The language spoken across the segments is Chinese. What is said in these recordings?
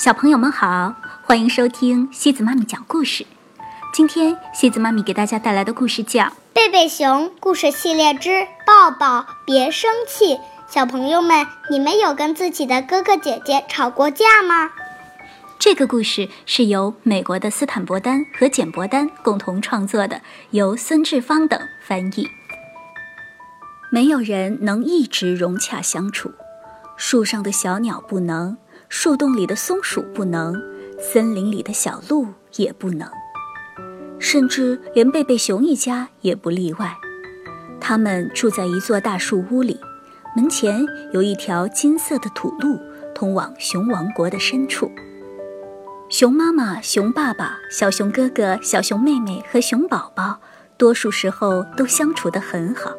小朋友们好，欢迎收听西子妈咪讲故事。今天西子妈咪给大家带来的故事叫《贝贝熊故事系列之抱抱别生气》。小朋友们，你们有跟自己的哥哥姐姐吵过架吗？这个故事是由美国的斯坦伯丹和简伯丹共同创作的，由孙志芳等翻译。没有人能一直融洽相处，树上的小鸟不能。树洞里的松鼠不能，森林里的小鹿也不能，甚至连贝贝熊一家也不例外。他们住在一座大树屋里，门前有一条金色的土路，通往熊王国的深处。熊妈妈、熊爸爸、小熊哥哥、小熊妹妹和熊宝宝，多数时候都相处得很好。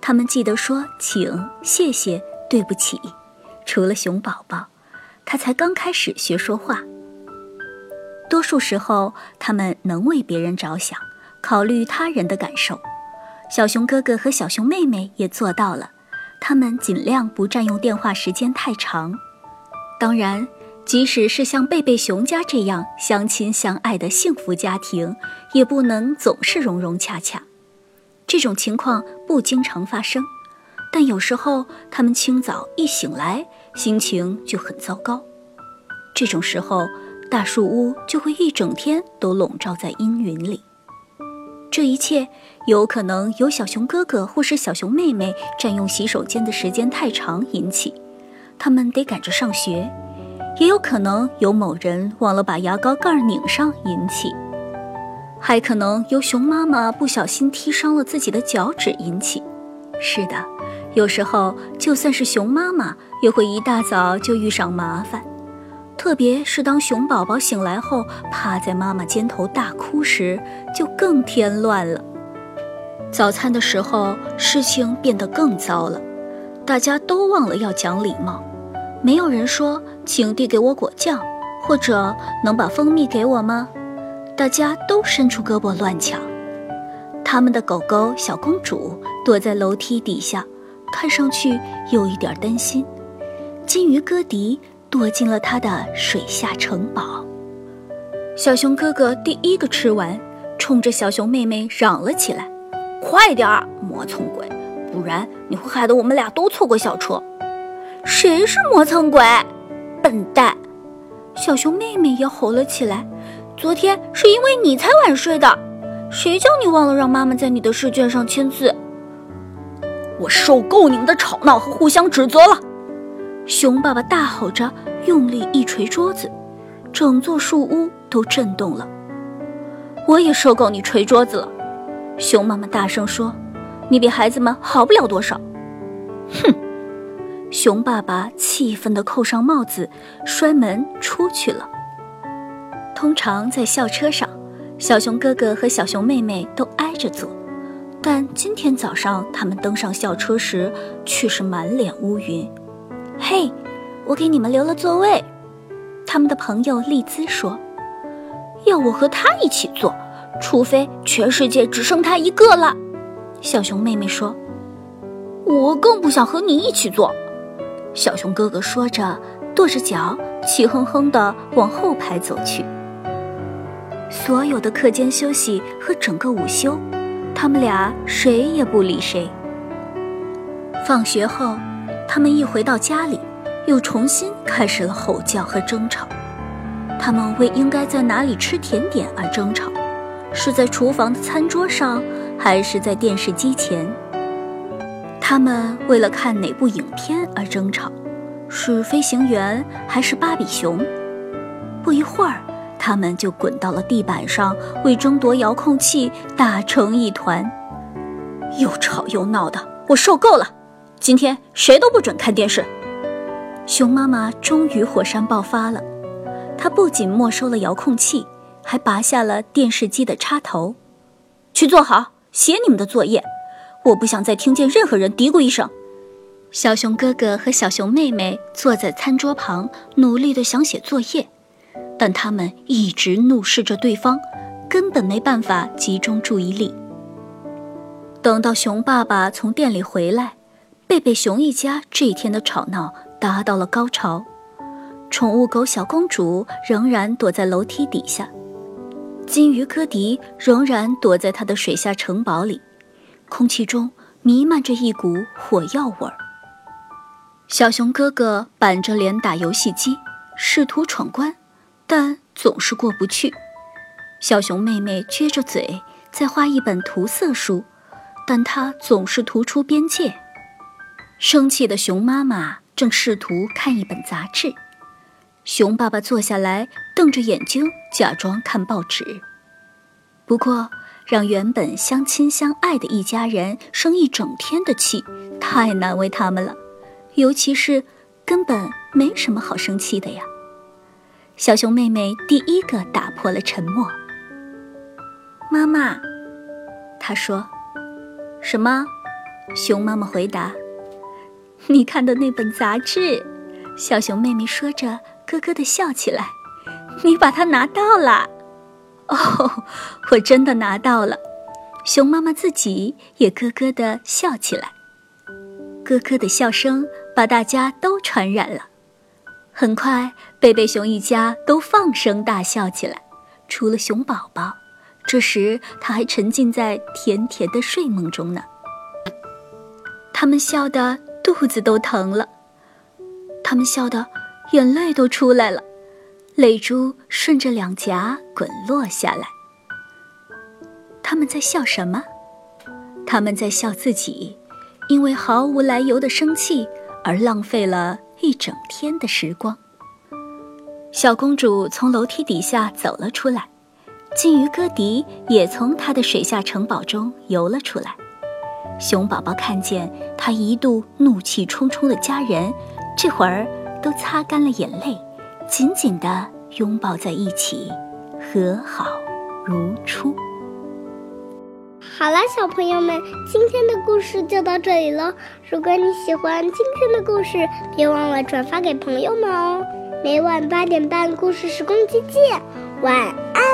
他们记得说请、谢谢、对不起，除了熊宝宝。他才刚开始学说话。多数时候，他们能为别人着想，考虑他人的感受。小熊哥哥和小熊妹妹也做到了，他们尽量不占用电话时间太长。当然，即使是像贝贝熊家这样相亲相爱的幸福家庭，也不能总是融融洽洽。这种情况不经常发生，但有时候他们清早一醒来。心情就很糟糕，这种时候，大树屋就会一整天都笼罩在阴云里。这一切有可能由小熊哥哥或是小熊妹妹占用洗手间的时间太长引起，他们得赶着上学；也有可能由某人忘了把牙膏盖儿拧上引起，还可能由熊妈妈不小心踢伤了自己的脚趾引起。是的。有时候，就算是熊妈妈，也会一大早就遇上麻烦。特别是当熊宝宝醒来后，趴在妈妈肩头大哭时，就更添乱了。早餐的时候，事情变得更糟了。大家都忘了要讲礼貌，没有人说“请递给我果酱”或者“能把蜂蜜给我吗”。大家都伸出胳膊乱抢。他们的狗狗小公主躲在楼梯底下。看上去有一点担心，金鱼哥迪躲进了他的水下城堡。小熊哥哥第一个吃完，冲着小熊妹妹嚷了起来：“快点儿，磨蹭鬼，不然你会害得我们俩都错过校车。”“谁是磨蹭鬼？笨蛋！”小熊妹妹也吼了起来：“昨天是因为你才晚睡的，谁叫你忘了让妈妈在你的试卷上签字？”我受够你们的吵闹和互相指责了！熊爸爸大吼着，用力一捶桌子，整座树屋都震动了。我也受够你捶桌子了！熊妈妈大声说：“你比孩子们好不了多少。”哼！熊爸爸气愤地扣上帽子，摔门出去了。通常在校车上，小熊哥哥和小熊妹妹都挨着坐。但今天早上他们登上校车时，却是满脸乌云。嘿，我给你们留了座位。他们的朋友丽兹说：“要我和他一起坐，除非全世界只剩他一个了。”小熊妹妹说：“我更不想和你一起坐。”小熊哥哥说着，跺着脚，气哼哼地往后排走去。所有的课间休息和整个午休。他们俩谁也不理谁。放学后，他们一回到家里，又重新开始了吼叫和争吵。他们为应该在哪里吃甜点而争吵，是在厨房的餐桌上，还是在电视机前？他们为了看哪部影片而争吵，是飞行员还是芭比熊？不一会儿。他们就滚到了地板上，为争夺遥控器打成一团，又吵又闹的，我受够了！今天谁都不准看电视。熊妈妈终于火山爆发了，她不仅没收了遥控器，还拔下了电视机的插头。去坐好，写你们的作业。我不想再听见任何人嘀咕一声。小熊哥哥和小熊妹妹坐在餐桌旁，努力的想写作业。但他们一直怒视着对方，根本没办法集中注意力。等到熊爸爸从店里回来，贝贝熊一家这一天的吵闹达到了高潮。宠物狗小公主仍然躲在楼梯底下，金鱼哥迪仍然躲在他的水下城堡里，空气中弥漫着一股火药味儿。小熊哥哥板着脸打游戏机，试图闯关，但总是过不去。小熊妹妹撅着嘴在画一本涂色书，但她总是涂出边界。生气的熊妈妈正试图看一本杂志，熊爸爸坐下来瞪着眼睛假装看报纸。不过，让原本相亲相爱的一家人生一整天的气，太难为他们了。尤其是根本没什么好生气的呀。小熊妹妹第一个打破了沉默。妈妈，她说：“什么？”熊妈妈回答：“你看的那本杂志。”小熊妹妹说着，咯咯的笑起来。“你把它拿到了？”“哦，我真的拿到了。”熊妈妈自己也咯咯的笑起来。咯咯的笑声把大家都传染了。很快，贝贝熊一家都放声大笑起来，除了熊宝宝。这时，他还沉浸在甜甜的睡梦中呢。他们笑得肚子都疼了，他们笑得眼泪都出来了，泪珠顺着两颊滚落下来。他们在笑什么？他们在笑自己，因为毫无来由的生气而浪费了一整天的时光。小公主从楼梯底下走了出来。金鱼哥迪也从他的水下城堡中游了出来。熊宝宝看见他一度怒气冲冲的家人，这会儿都擦干了眼泪，紧紧地拥抱在一起，和好如初。好了，小朋友们，今天的故事就到这里了。如果你喜欢今天的故事，别忘了转发给朋友们哦。每晚八点半，故事时光机见，晚安。